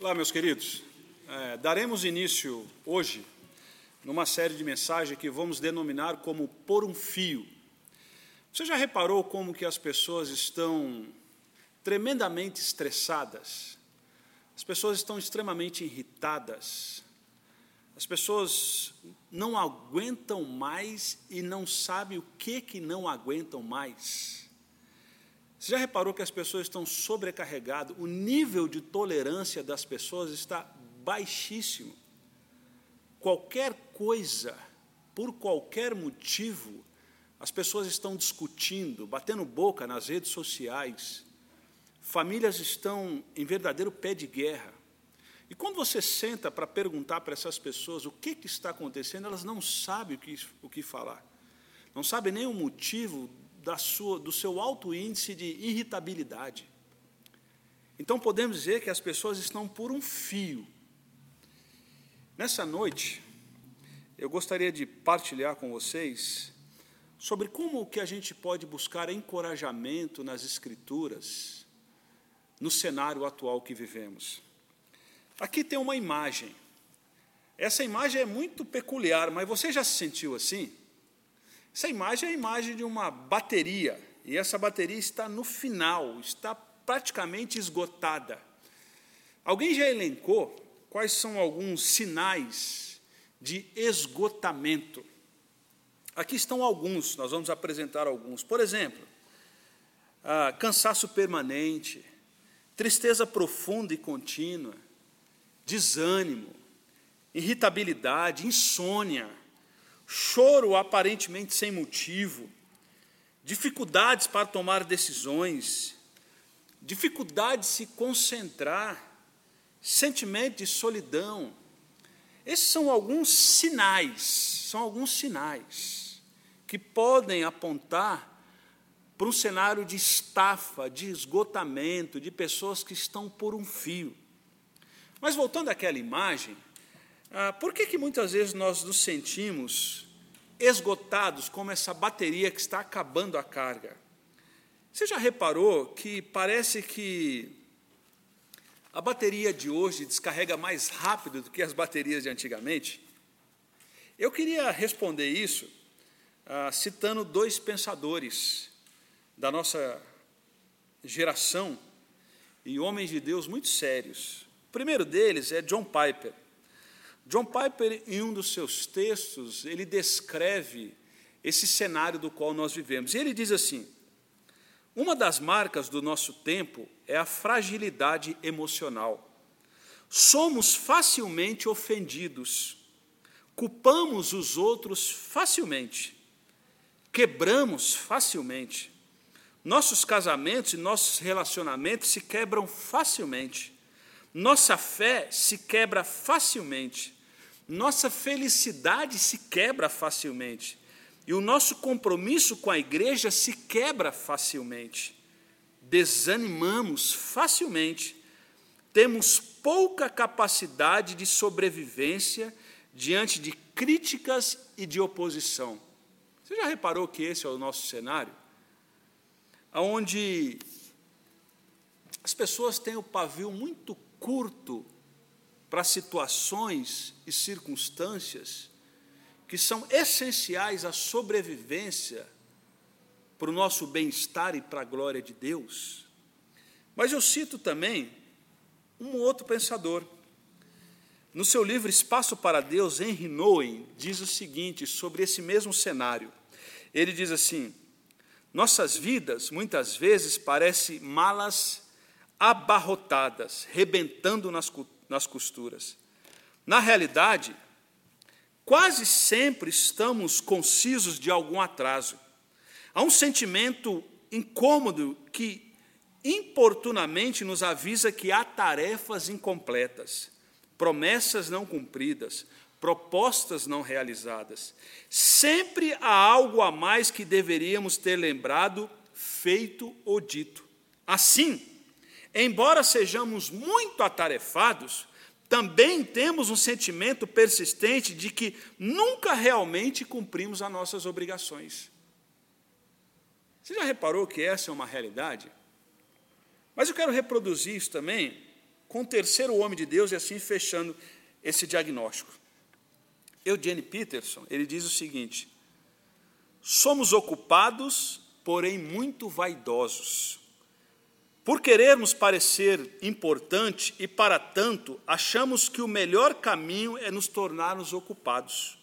Olá, meus queridos. É, daremos início hoje numa série de mensagens que vamos denominar como Por um Fio. Você já reparou como que as pessoas estão tremendamente estressadas? As pessoas estão extremamente irritadas. As pessoas não aguentam mais e não sabem o que que não aguentam mais. Você já reparou que as pessoas estão sobrecarregadas? O nível de tolerância das pessoas está baixíssimo. Qualquer coisa, por qualquer motivo, as pessoas estão discutindo, batendo boca nas redes sociais. Famílias estão em verdadeiro pé de guerra. E quando você senta para perguntar para essas pessoas o que, que está acontecendo, elas não sabem o que, o que falar. Não sabem nem o motivo da sua, do seu alto índice de irritabilidade. Então, podemos dizer que as pessoas estão por um fio. Nessa noite, eu gostaria de partilhar com vocês sobre como que a gente pode buscar encorajamento nas Escrituras, no cenário atual que vivemos. Aqui tem uma imagem. Essa imagem é muito peculiar, mas você já se sentiu assim? Essa imagem é a imagem de uma bateria, e essa bateria está no final, está praticamente esgotada. Alguém já elencou quais são alguns sinais de esgotamento? Aqui estão alguns, nós vamos apresentar alguns. Por exemplo, ah, cansaço permanente, tristeza profunda e contínua, desânimo, irritabilidade, insônia, choro aparentemente sem motivo, dificuldades para tomar decisões, dificuldade de se concentrar, sentimento de solidão. Esses são alguns sinais, são alguns sinais que podem apontar para um cenário de estafa, de esgotamento, de pessoas que estão por um fio. Mas voltando àquela imagem, ah, por que, que muitas vezes nós nos sentimos esgotados como essa bateria que está acabando a carga? Você já reparou que parece que a bateria de hoje descarrega mais rápido do que as baterias de antigamente? Eu queria responder isso ah, citando dois pensadores da nossa geração e homens de Deus muito sérios. O primeiro deles é John Piper. John Piper, em um dos seus textos, ele descreve esse cenário do qual nós vivemos. E ele diz assim: uma das marcas do nosso tempo é a fragilidade emocional. Somos facilmente ofendidos, culpamos os outros facilmente, quebramos facilmente. Nossos casamentos e nossos relacionamentos se quebram facilmente. Nossa fé se quebra facilmente nossa felicidade se quebra facilmente. E o nosso compromisso com a igreja se quebra facilmente. Desanimamos facilmente. Temos pouca capacidade de sobrevivência diante de críticas e de oposição. Você já reparou que esse é o nosso cenário? Onde as pessoas têm o pavio muito curto para situações e circunstâncias que são essenciais à sobrevivência para o nosso bem-estar e para a glória de Deus. Mas eu cito também um outro pensador. No seu livro Espaço para Deus, Henry Nouwen diz o seguinte sobre esse mesmo cenário. Ele diz assim: Nossas vidas muitas vezes parecem malas abarrotadas, rebentando nas culturas nas costuras. Na realidade, quase sempre estamos concisos de algum atraso. Há um sentimento incômodo que importunamente nos avisa que há tarefas incompletas, promessas não cumpridas, propostas não realizadas. Sempre há algo a mais que deveríamos ter lembrado, feito ou dito. Assim, embora sejamos muito atarefados, também temos um sentimento persistente de que nunca realmente cumprimos as nossas obrigações. Você já reparou que essa é uma realidade? Mas eu quero reproduzir isso também com o terceiro homem de Deus e assim fechando esse diagnóstico. Eugene Peterson, ele diz o seguinte: Somos ocupados, porém muito vaidosos. Por querermos parecer importante e para tanto, achamos que o melhor caminho é nos tornarmos ocupados.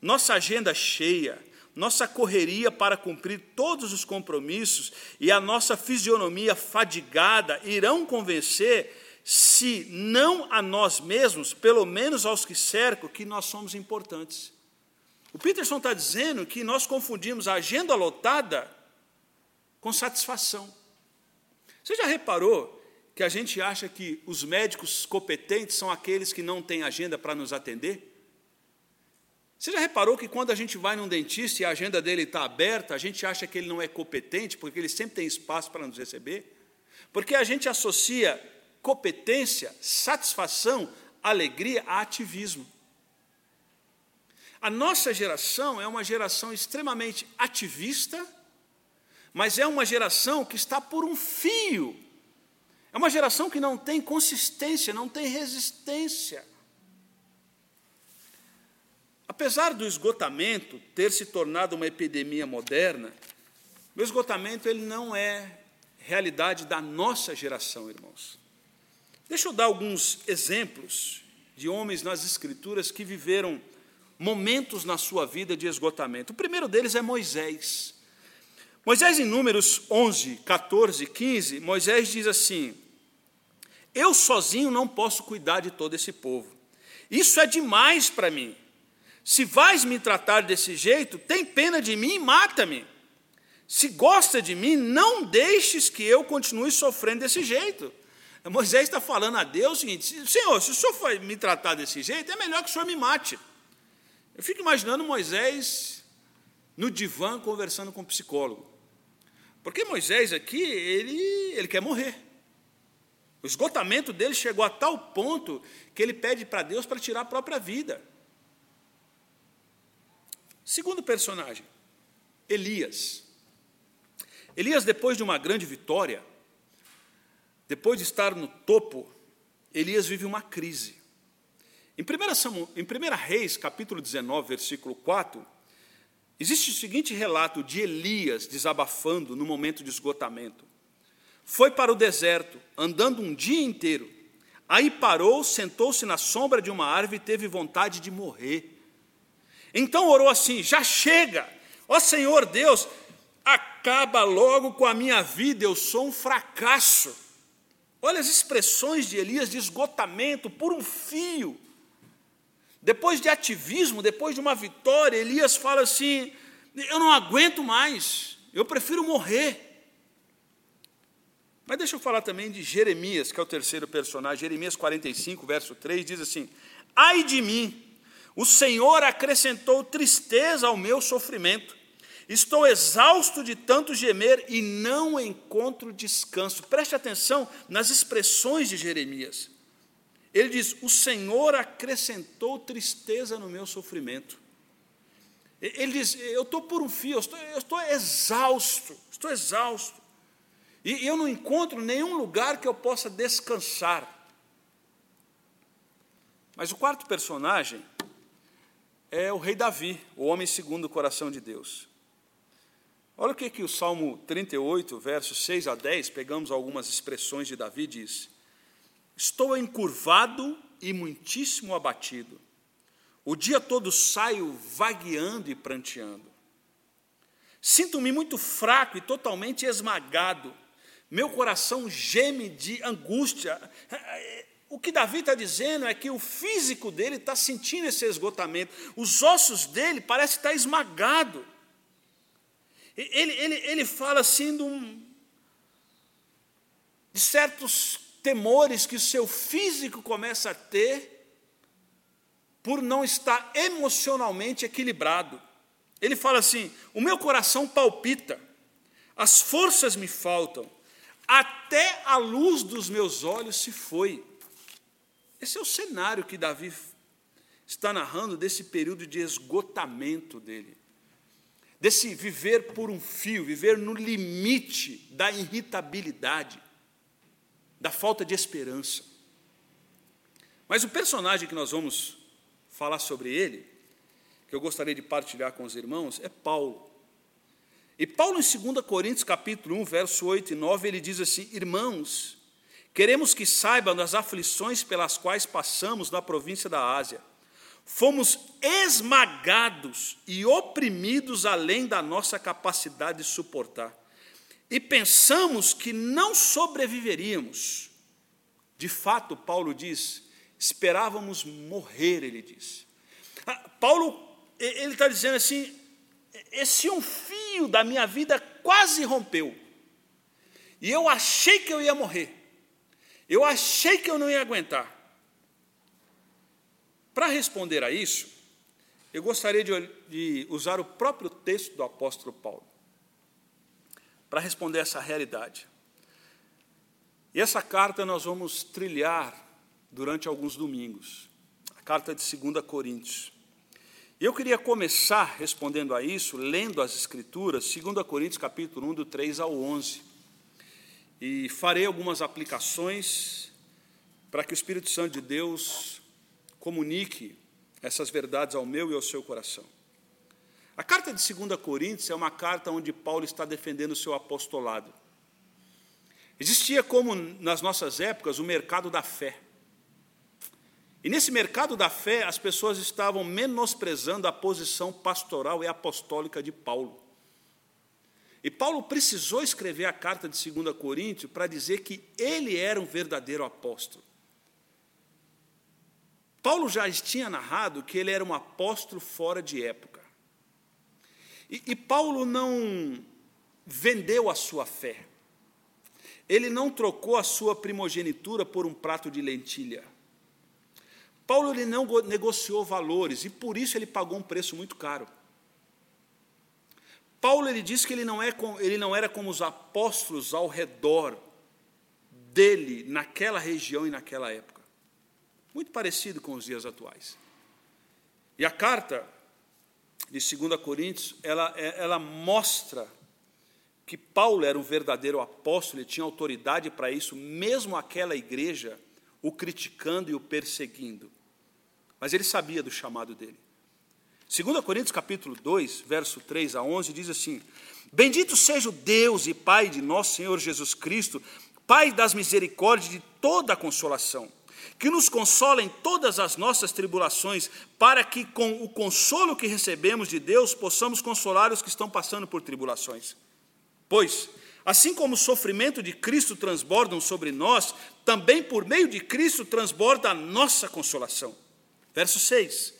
Nossa agenda cheia, nossa correria para cumprir todos os compromissos e a nossa fisionomia fadigada irão convencer se não a nós mesmos, pelo menos aos que cercam, que nós somos importantes. O Peterson está dizendo que nós confundimos a agenda lotada com satisfação. Você já reparou que a gente acha que os médicos competentes são aqueles que não têm agenda para nos atender? Você já reparou que quando a gente vai num dentista e a agenda dele está aberta, a gente acha que ele não é competente, porque ele sempre tem espaço para nos receber? Porque a gente associa competência, satisfação, alegria a ativismo. A nossa geração é uma geração extremamente ativista, mas é uma geração que está por um fio. É uma geração que não tem consistência, não tem resistência. Apesar do esgotamento ter se tornado uma epidemia moderna, o esgotamento ele não é realidade da nossa geração, irmãos. Deixa eu dar alguns exemplos de homens nas Escrituras que viveram momentos na sua vida de esgotamento. O primeiro deles é Moisés. Moisés, em Números 11, 14, 15, Moisés diz assim: Eu sozinho não posso cuidar de todo esse povo. Isso é demais para mim. Se vais me tratar desse jeito, tem pena de mim e mata-me. Se gosta de mim, não deixes que eu continue sofrendo desse jeito. Moisés está falando a Deus o seguinte: Senhor, se o senhor me tratar desse jeito, é melhor que o senhor me mate. Eu fico imaginando Moisés no divã conversando com o psicólogo. Porque Moisés aqui, ele, ele quer morrer. O esgotamento dele chegou a tal ponto que ele pede para Deus para tirar a própria vida. Segundo personagem, Elias. Elias, depois de uma grande vitória, depois de estar no topo, Elias vive uma crise. Em 1, Samuel, em 1 Reis, capítulo 19, versículo 4, existe o seguinte relato de Elias desabafando no momento de esgotamento. Foi para o deserto, andando um dia inteiro. Aí parou, sentou-se na sombra de uma árvore e teve vontade de morrer. Então orou assim: Já chega, ó Senhor Deus, acaba logo com a minha vida, eu sou um fracasso. Olha as expressões de Elias de esgotamento por um fio. Depois de ativismo, depois de uma vitória, Elias fala assim: Eu não aguento mais, eu prefiro morrer. Mas deixa eu falar também de Jeremias, que é o terceiro personagem. Jeremias 45, verso 3 diz assim: Ai de mim, o Senhor acrescentou tristeza ao meu sofrimento. Estou exausto de tanto gemer e não encontro descanso. Preste atenção nas expressões de Jeremias. Ele diz: O Senhor acrescentou tristeza no meu sofrimento. Ele diz: Eu estou por um fio, eu estou, eu estou exausto, estou exausto. E eu não encontro nenhum lugar que eu possa descansar. Mas o quarto personagem é o rei Davi, o homem segundo o coração de Deus. Olha o que, que o Salmo 38, versos 6 a 10, pegamos algumas expressões de Davi, diz: Estou encurvado e muitíssimo abatido. O dia todo saio vagueando e pranteando. Sinto-me muito fraco e totalmente esmagado. Meu coração geme de angústia. O que Davi está dizendo é que o físico dele está sentindo esse esgotamento. Os ossos dele parecem estar esmagados. Ele, ele, ele fala assim de, um, de certos temores que o seu físico começa a ter por não estar emocionalmente equilibrado. Ele fala assim: o meu coração palpita, as forças me faltam, até a luz dos meus olhos se foi. Esse é o cenário que Davi está narrando desse período de esgotamento dele desse viver por um fio, viver no limite da irritabilidade. Da falta de esperança. Mas o personagem que nós vamos falar sobre ele, que eu gostaria de partilhar com os irmãos, é Paulo. E Paulo, em 2 Coríntios, capítulo 1, verso 8 e 9, ele diz assim: Irmãos, queremos que saibam das aflições pelas quais passamos na província da Ásia. Fomos esmagados e oprimidos além da nossa capacidade de suportar. E pensamos que não sobreviveríamos. De fato, Paulo diz, esperávamos morrer, ele diz. Ah, Paulo, ele está dizendo assim: esse um fio da minha vida quase rompeu. E eu achei que eu ia morrer. Eu achei que eu não ia aguentar. Para responder a isso, eu gostaria de, de usar o próprio texto do apóstolo Paulo para responder essa realidade. E essa carta nós vamos trilhar durante alguns domingos, a carta de 2 Coríntios. E eu queria começar respondendo a isso, lendo as Escrituras, 2 Coríntios capítulo 1, do 3 ao 11. E farei algumas aplicações para que o Espírito Santo de Deus comunique essas verdades ao meu e ao seu coração. A carta de 2 Coríntios é uma carta onde Paulo está defendendo o seu apostolado. Existia, como nas nossas épocas, o mercado da fé. E nesse mercado da fé, as pessoas estavam menosprezando a posição pastoral e apostólica de Paulo. E Paulo precisou escrever a carta de 2 Coríntios para dizer que ele era um verdadeiro apóstolo. Paulo já tinha narrado que ele era um apóstolo fora de época. E, e Paulo não vendeu a sua fé. Ele não trocou a sua primogenitura por um prato de lentilha. Paulo ele não negociou valores e por isso ele pagou um preço muito caro. Paulo ele diz que ele não, é com, ele não era como os apóstolos ao redor dele naquela região e naquela época. Muito parecido com os dias atuais. E a carta de 2 Coríntios, ela, é, ela mostra que Paulo era um verdadeiro apóstolo, ele tinha autoridade para isso, mesmo aquela igreja o criticando e o perseguindo mas ele sabia do chamado dele. 2 Coríntios capítulo 2, verso 3 a 11, diz assim, Bendito seja o Deus e Pai de nosso Senhor Jesus Cristo, Pai das misericórdias de toda a consolação, que nos consola em todas as nossas tribulações, para que com o consolo que recebemos de Deus possamos consolar os que estão passando por tribulações. Pois, assim como o sofrimento de Cristo transbordam sobre nós, também por meio de Cristo transborda a nossa consolação Verso 6.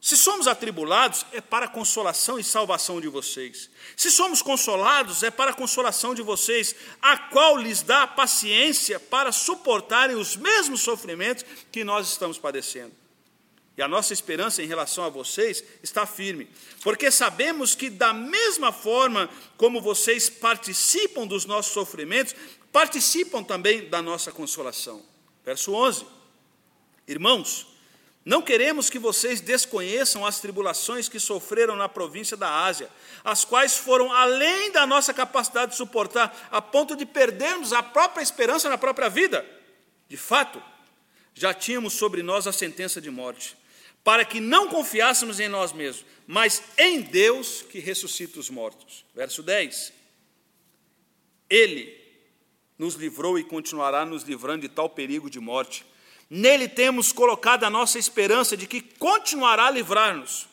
Se somos atribulados, é para a consolação e salvação de vocês. Se somos consolados, é para a consolação de vocês, a qual lhes dá paciência para suportarem os mesmos sofrimentos que nós estamos padecendo. E a nossa esperança em relação a vocês está firme, porque sabemos que, da mesma forma como vocês participam dos nossos sofrimentos, participam também da nossa consolação. Verso 11: Irmãos, não queremos que vocês desconheçam as tribulações que sofreram na província da Ásia, as quais foram além da nossa capacidade de suportar, a ponto de perdermos a própria esperança na própria vida. De fato, já tínhamos sobre nós a sentença de morte, para que não confiássemos em nós mesmos, mas em Deus que ressuscita os mortos. Verso 10. Ele nos livrou e continuará nos livrando de tal perigo de morte Nele temos colocado a nossa esperança de que continuará a livrar-nos.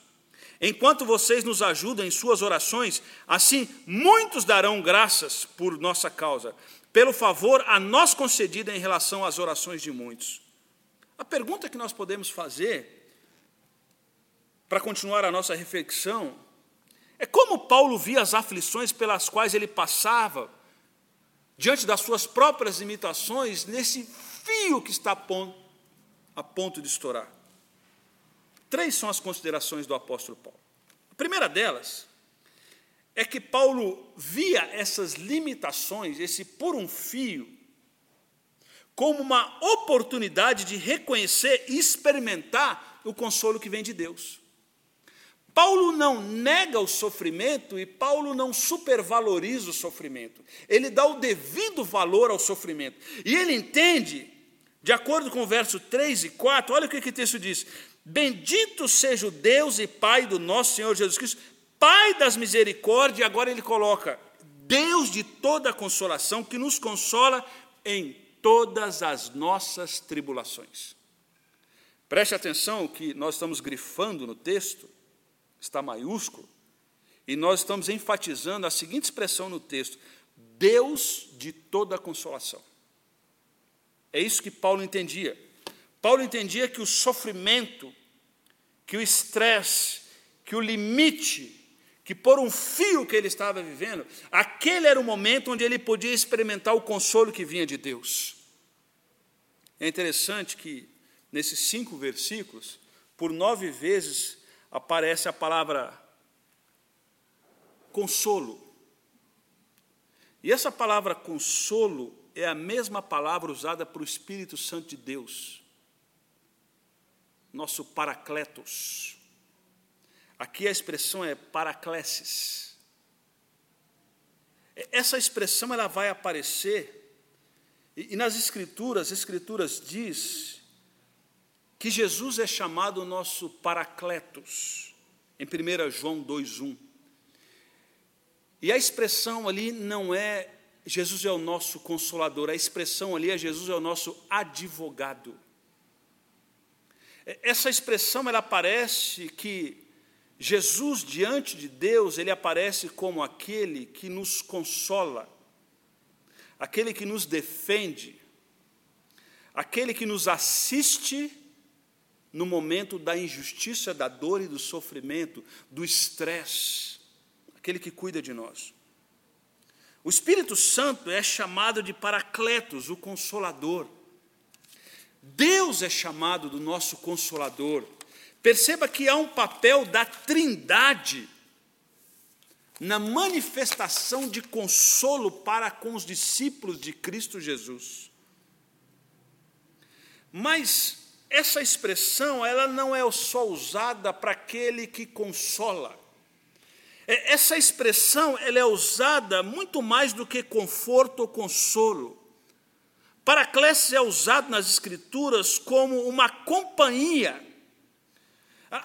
Enquanto vocês nos ajudam em suas orações, assim muitos darão graças por nossa causa, pelo favor a nós concedido em relação às orações de muitos. A pergunta que nós podemos fazer, para continuar a nossa reflexão, é como Paulo via as aflições pelas quais ele passava, diante das suas próprias limitações, nesse fio que está a ponto de estourar. Três são as considerações do apóstolo Paulo. A primeira delas é que Paulo via essas limitações, esse por um fio, como uma oportunidade de reconhecer e experimentar o consolo que vem de Deus. Paulo não nega o sofrimento e Paulo não supervaloriza o sofrimento. Ele dá o devido valor ao sofrimento. E ele entende, de acordo com o verso 3 e 4, olha o que, o texto diz: Bendito seja o Deus e Pai do nosso Senhor Jesus Cristo, Pai das misericórdias, agora ele coloca: Deus de toda consolação, que nos consola em todas as nossas tribulações. Preste atenção que nós estamos grifando no texto está maiúsculo, e nós estamos enfatizando a seguinte expressão no texto: Deus de toda consolação. É isso que Paulo entendia. Paulo entendia que o sofrimento, que o estresse, que o limite, que por um fio que ele estava vivendo, aquele era o momento onde ele podia experimentar o consolo que vinha de Deus. É interessante que nesses cinco versículos, por nove vezes aparece a palavra consolo. E essa palavra consolo é a mesma palavra usada para o Espírito Santo de Deus, nosso paracletos. Aqui a expressão é paraclesis. Essa expressão ela vai aparecer e, nas escrituras, as escrituras diz que Jesus é chamado nosso Paracletos, em 1 João 2,1. E a expressão ali não é Jesus é o nosso consolador, a expressão ali é Jesus é o nosso advogado. Essa expressão ela aparece que Jesus diante de Deus, ele aparece como aquele que nos consola, aquele que nos defende, aquele que nos assiste no momento da injustiça, da dor e do sofrimento, do estresse, aquele que cuida de nós. O Espírito Santo é chamado de Paracletos, o Consolador. Deus é chamado do nosso Consolador. Perceba que há um papel da Trindade na manifestação de consolo para com os discípulos de Cristo Jesus. Mas essa expressão, ela não é só usada para aquele que consola. É, essa expressão, ela é usada muito mais do que conforto ou consolo. Paracleses é usado nas Escrituras como uma companhia,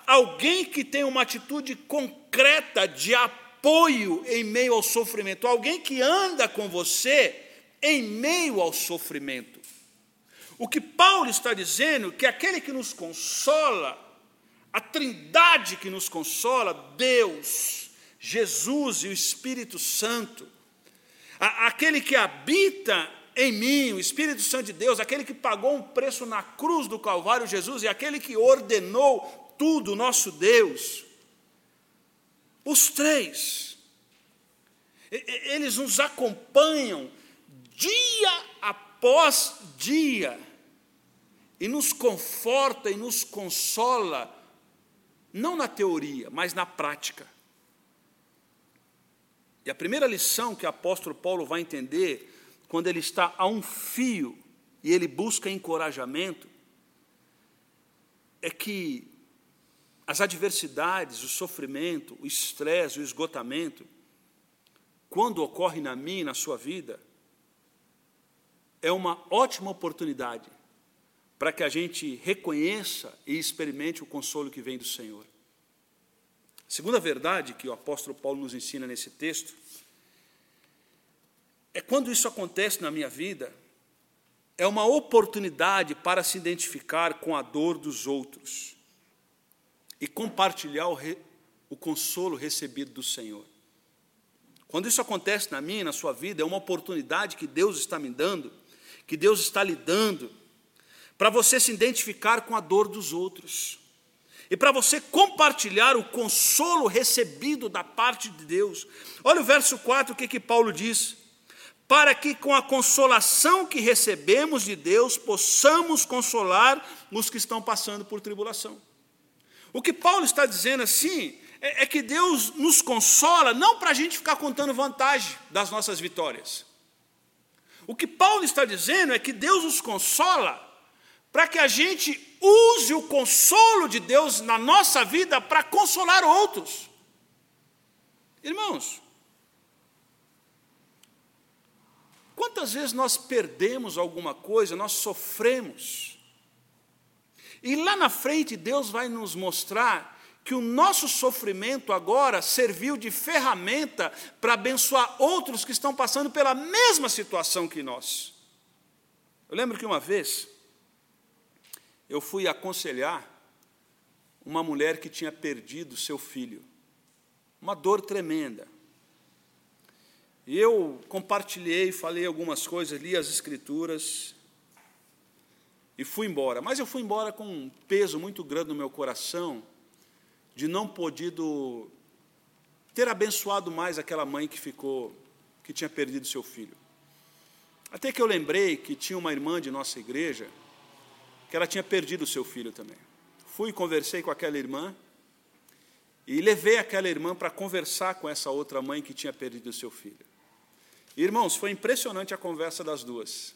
alguém que tem uma atitude concreta de apoio em meio ao sofrimento, alguém que anda com você em meio ao sofrimento. O que Paulo está dizendo é que aquele que nos consola, a trindade que nos consola, Deus, Jesus e o Espírito Santo, aquele que habita em mim, o Espírito Santo de Deus, aquele que pagou um preço na cruz do Calvário, Jesus, e aquele que ordenou tudo, nosso Deus. Os três, eles nos acompanham dia após dia e nos conforta e nos consola, não na teoria, mas na prática. E a primeira lição que o apóstolo Paulo vai entender, quando ele está a um fio e ele busca encorajamento, é que as adversidades, o sofrimento, o estresse, o esgotamento, quando ocorre na minha e na sua vida, é uma ótima oportunidade para que a gente reconheça e experimente o consolo que vem do Senhor. Segunda verdade que o apóstolo Paulo nos ensina nesse texto é quando isso acontece na minha vida, é uma oportunidade para se identificar com a dor dos outros e compartilhar o, re, o consolo recebido do Senhor. Quando isso acontece na minha e na sua vida, é uma oportunidade que Deus está me dando, que Deus está lhe dando, para você se identificar com a dor dos outros e para você compartilhar o consolo recebido da parte de Deus. Olha o verso 4, o que, que Paulo diz: Para que com a consolação que recebemos de Deus possamos consolar os que estão passando por tribulação. O que Paulo está dizendo assim é, é que Deus nos consola não para a gente ficar contando vantagem das nossas vitórias. O que Paulo está dizendo é que Deus nos consola para que a gente use o consolo de Deus na nossa vida para consolar outros. Irmãos, quantas vezes nós perdemos alguma coisa, nós sofremos, e lá na frente Deus vai nos mostrar que o nosso sofrimento agora serviu de ferramenta para abençoar outros que estão passando pela mesma situação que nós. Eu lembro que uma vez eu fui aconselhar uma mulher que tinha perdido seu filho, uma dor tremenda. E eu compartilhei, falei algumas coisas, li as escrituras e fui embora. Mas eu fui embora com um peso muito grande no meu coração de não podido ter abençoado mais aquela mãe que ficou, que tinha perdido seu filho. Até que eu lembrei que tinha uma irmã de nossa igreja que ela tinha perdido seu filho também. Fui conversei com aquela irmã e levei aquela irmã para conversar com essa outra mãe que tinha perdido seu filho. Irmãos, foi impressionante a conversa das duas.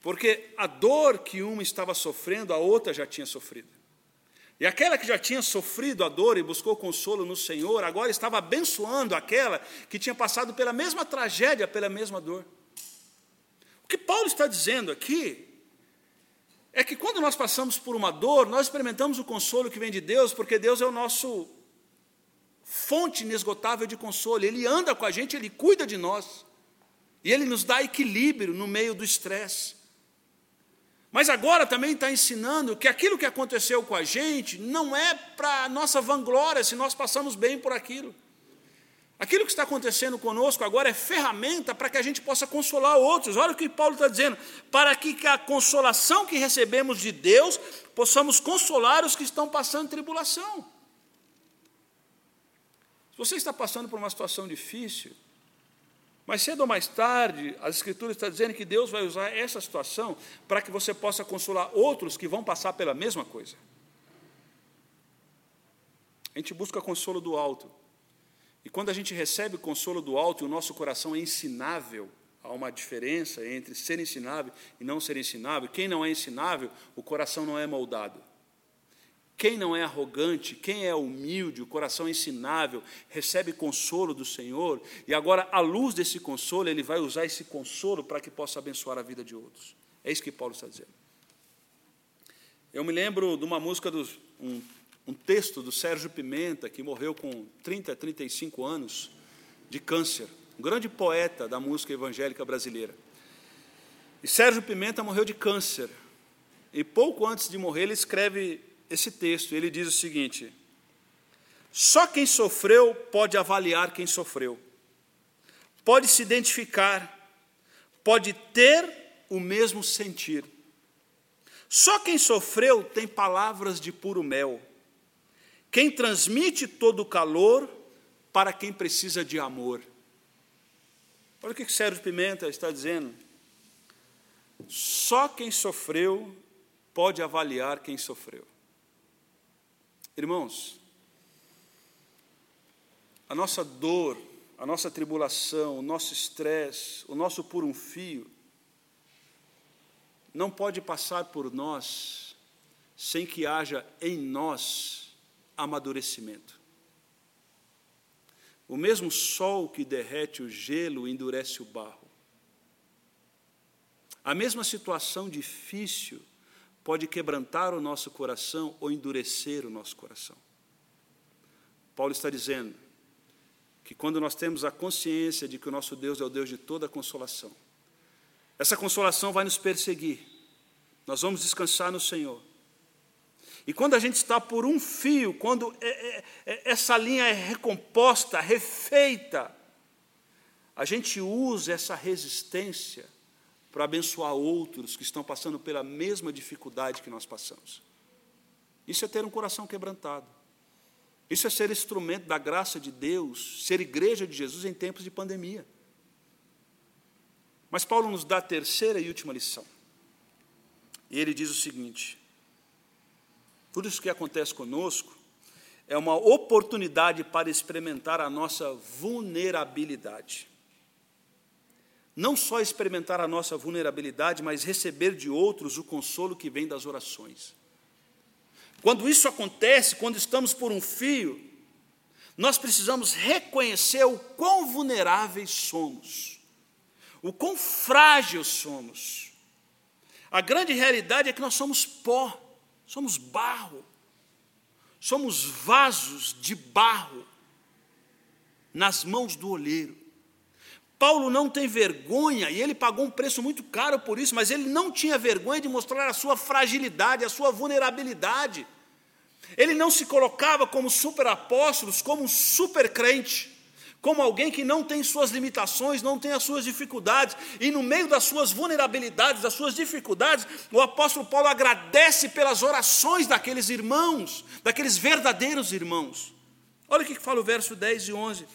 Porque a dor que uma estava sofrendo, a outra já tinha sofrido. E aquela que já tinha sofrido a dor e buscou consolo no Senhor, agora estava abençoando aquela que tinha passado pela mesma tragédia, pela mesma dor. O que Paulo está dizendo aqui é que quando nós passamos por uma dor, nós experimentamos o consolo que vem de Deus, porque Deus é o nosso fonte inesgotável de consolo. Ele anda com a gente, ele cuida de nós. E ele nos dá equilíbrio no meio do estresse. Mas agora também está ensinando que aquilo que aconteceu com a gente não é para nossa vanglória se nós passamos bem por aquilo. Aquilo que está acontecendo conosco agora é ferramenta para que a gente possa consolar outros. Olha o que Paulo está dizendo: para que a consolação que recebemos de Deus possamos consolar os que estão passando tribulação. Se você está passando por uma situação difícil, mas cedo ou mais tarde, as Escrituras estão dizendo que Deus vai usar essa situação para que você possa consolar outros que vão passar pela mesma coisa. A gente busca consolo do alto. E quando a gente recebe consolo do alto e o nosso coração é ensinável, há uma diferença entre ser ensinável e não ser ensinável. Quem não é ensinável, o coração não é moldado. Quem não é arrogante, quem é humilde, o coração ensinável, recebe consolo do Senhor, e agora, à luz desse consolo, ele vai usar esse consolo para que possa abençoar a vida de outros. É isso que Paulo está dizendo. Eu me lembro de uma música, dos, um, um texto do Sérgio Pimenta, que morreu com 30, 35 anos de câncer, um grande poeta da música evangélica brasileira. E Sérgio Pimenta morreu de câncer. E pouco antes de morrer, ele escreve esse texto. Ele diz o seguinte: Só quem sofreu pode avaliar quem sofreu, pode se identificar, pode ter o mesmo sentir. Só quem sofreu tem palavras de puro mel. Quem transmite todo o calor para quem precisa de amor. Olha o que Sérgio Pimenta está dizendo. Só quem sofreu pode avaliar quem sofreu. Irmãos, a nossa dor, a nossa tribulação, o nosso estresse, o nosso por um fio, não pode passar por nós sem que haja em nós amadurecimento. O mesmo sol que derrete o gelo endurece o barro. A mesma situação difícil pode quebrantar o nosso coração ou endurecer o nosso coração. Paulo está dizendo que quando nós temos a consciência de que o nosso Deus é o Deus de toda consolação, essa consolação vai nos perseguir, nós vamos descansar no Senhor. E quando a gente está por um fio, quando é, é, é, essa linha é recomposta, refeita, a gente usa essa resistência para abençoar outros que estão passando pela mesma dificuldade que nós passamos. Isso é ter um coração quebrantado. Isso é ser instrumento da graça de Deus, ser igreja de Jesus em tempos de pandemia. Mas Paulo nos dá a terceira e última lição. E ele diz o seguinte: tudo isso que acontece conosco é uma oportunidade para experimentar a nossa vulnerabilidade. não só experimentar a nossa vulnerabilidade, mas receber de outros o consolo que vem das orações. Quando isso acontece, quando estamos por um fio, nós precisamos reconhecer o quão vulneráveis somos, o quão frágeis somos. A grande realidade é que nós somos pó, somos barro, somos vasos de barro nas mãos do olheiro. Paulo não tem vergonha, e ele pagou um preço muito caro por isso, mas ele não tinha vergonha de mostrar a sua fragilidade, a sua vulnerabilidade. Ele não se colocava como super apóstolos, como super crente, como alguém que não tem suas limitações, não tem as suas dificuldades, e no meio das suas vulnerabilidades, das suas dificuldades, o apóstolo Paulo agradece pelas orações daqueles irmãos, daqueles verdadeiros irmãos. Olha o que fala o verso 10 e 11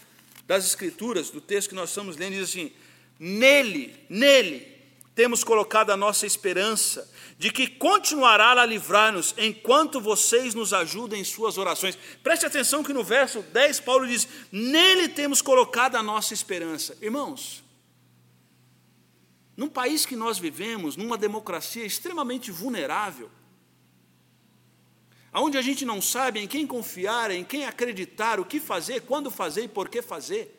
das Escrituras, do texto que nós estamos lendo, diz assim: Nele, nele, temos colocado a nossa esperança de que continuará a livrar-nos enquanto vocês nos ajudem em suas orações. Preste atenção que no verso 10 Paulo diz: Nele temos colocado a nossa esperança. Irmãos, num país que nós vivemos, numa democracia extremamente vulnerável, onde a gente não sabe em quem confiar, em quem acreditar, o que fazer, quando fazer e por que fazer.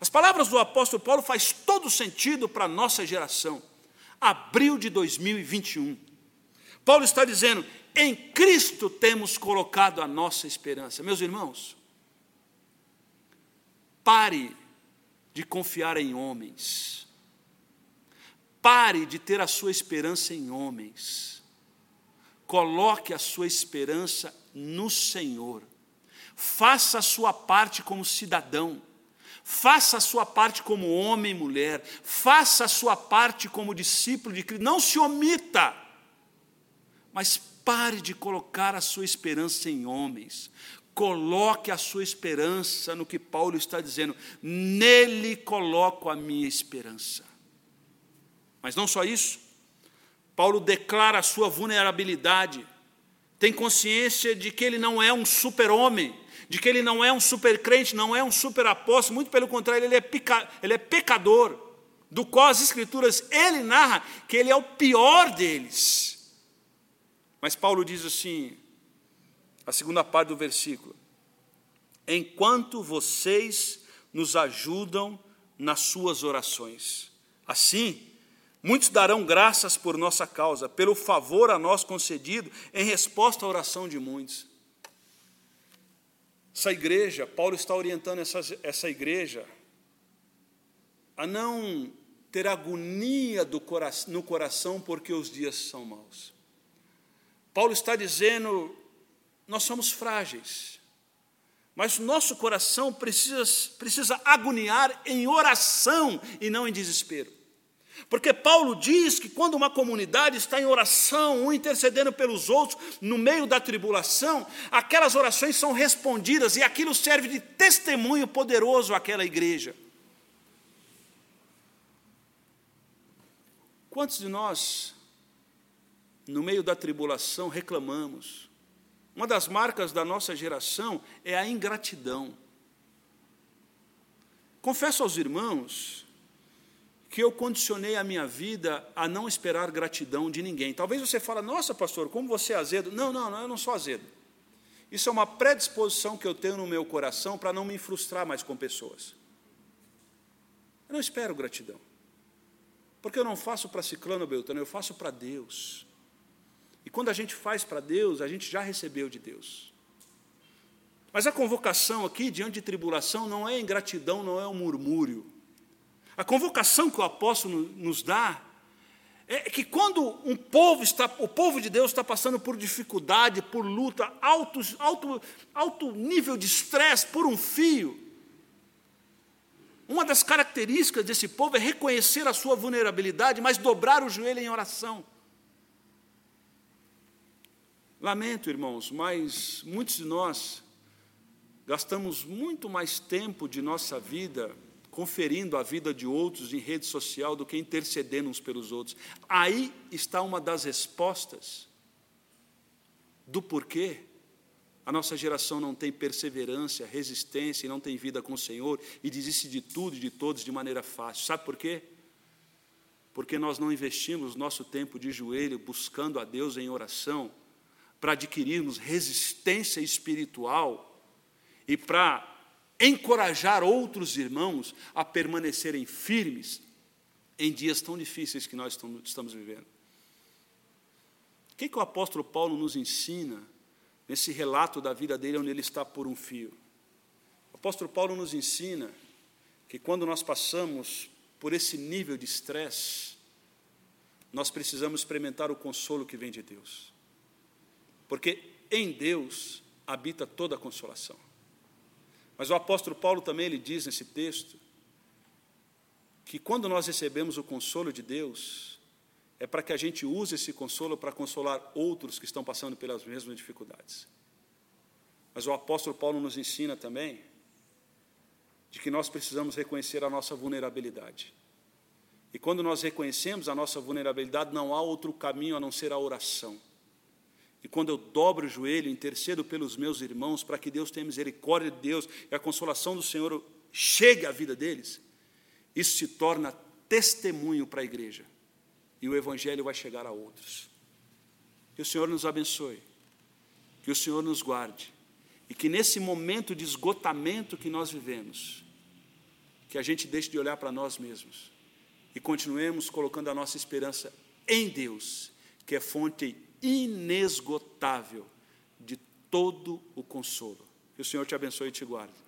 As palavras do apóstolo Paulo faz todo sentido para a nossa geração. Abril de 2021. Paulo está dizendo: em Cristo temos colocado a nossa esperança. Meus irmãos, pare de confiar em homens. Pare de ter a sua esperança em homens Coloque a sua esperança no Senhor. Faça a sua parte como cidadão. Faça a sua parte como homem e mulher. Faça a sua parte como discípulo de Cristo. Não se omita. Mas pare de colocar a sua esperança em homens. Coloque a sua esperança no que Paulo está dizendo. Nele coloco a minha esperança. Mas não só isso. Paulo declara a sua vulnerabilidade, tem consciência de que ele não é um super-homem, de que ele não é um super-crente, não é um super-apóstolo, muito pelo contrário, ele é, pica, ele é pecador, do qual as Escrituras ele narra que ele é o pior deles. Mas Paulo diz assim, a segunda parte do versículo: Enquanto vocês nos ajudam nas suas orações, assim, Muitos darão graças por nossa causa, pelo favor a nós concedido em resposta à oração de muitos. Essa igreja, Paulo está orientando essa, essa igreja a não ter agonia do no coração porque os dias são maus. Paulo está dizendo: nós somos frágeis, mas nosso coração precisa, precisa agoniar em oração e não em desespero. Porque Paulo diz que quando uma comunidade está em oração, um intercedendo pelos outros, no meio da tribulação, aquelas orações são respondidas e aquilo serve de testemunho poderoso àquela igreja. Quantos de nós, no meio da tribulação, reclamamos? Uma das marcas da nossa geração é a ingratidão. Confesso aos irmãos que eu condicionei a minha vida a não esperar gratidão de ninguém. Talvez você fale, nossa, pastor, como você é azedo. Não, não, não, eu não sou azedo. Isso é uma predisposição que eu tenho no meu coração para não me frustrar mais com pessoas. Eu não espero gratidão. Porque eu não faço para Ciclano Beltrano, eu faço para Deus. E quando a gente faz para Deus, a gente já recebeu de Deus. Mas a convocação aqui, diante de tribulação, não é ingratidão, não é um murmúrio. A convocação que o apóstolo nos dá é que quando um povo está, o povo de Deus está passando por dificuldade, por luta, alto, alto, alto nível de estresse, por um fio, uma das características desse povo é reconhecer a sua vulnerabilidade, mas dobrar o joelho em oração. Lamento, irmãos, mas muitos de nós gastamos muito mais tempo de nossa vida conferindo a vida de outros em rede social do que intercedendo uns pelos outros. Aí está uma das respostas do porquê a nossa geração não tem perseverança, resistência e não tem vida com o Senhor e desiste de tudo e de todos de maneira fácil. Sabe por quê? Porque nós não investimos nosso tempo de joelho buscando a Deus em oração para adquirirmos resistência espiritual e para encorajar outros irmãos a permanecerem firmes em dias tão difíceis que nós estamos vivendo. O que, que o apóstolo Paulo nos ensina nesse relato da vida dele, onde ele está por um fio. O apóstolo Paulo nos ensina que quando nós passamos por esse nível de estresse, nós precisamos experimentar o consolo que vem de Deus. Porque em Deus habita toda a consolação. Mas o apóstolo Paulo também ele diz nesse texto que quando nós recebemos o consolo de Deus, é para que a gente use esse consolo para consolar outros que estão passando pelas mesmas dificuldades. Mas o apóstolo Paulo nos ensina também de que nós precisamos reconhecer a nossa vulnerabilidade. E quando nós reconhecemos a nossa vulnerabilidade, não há outro caminho a não ser a oração. E quando eu dobro o joelho, intercedo pelos meus irmãos, para que Deus tenha misericórdia de Deus e a consolação do Senhor chegue à vida deles, isso se torna testemunho para a igreja e o Evangelho vai chegar a outros. Que o Senhor nos abençoe, que o Senhor nos guarde, e que nesse momento de esgotamento que nós vivemos, que a gente deixe de olhar para nós mesmos e continuemos colocando a nossa esperança em Deus, que é fonte inesgotável de todo o consolo. Que o Senhor te abençoe e te guarde.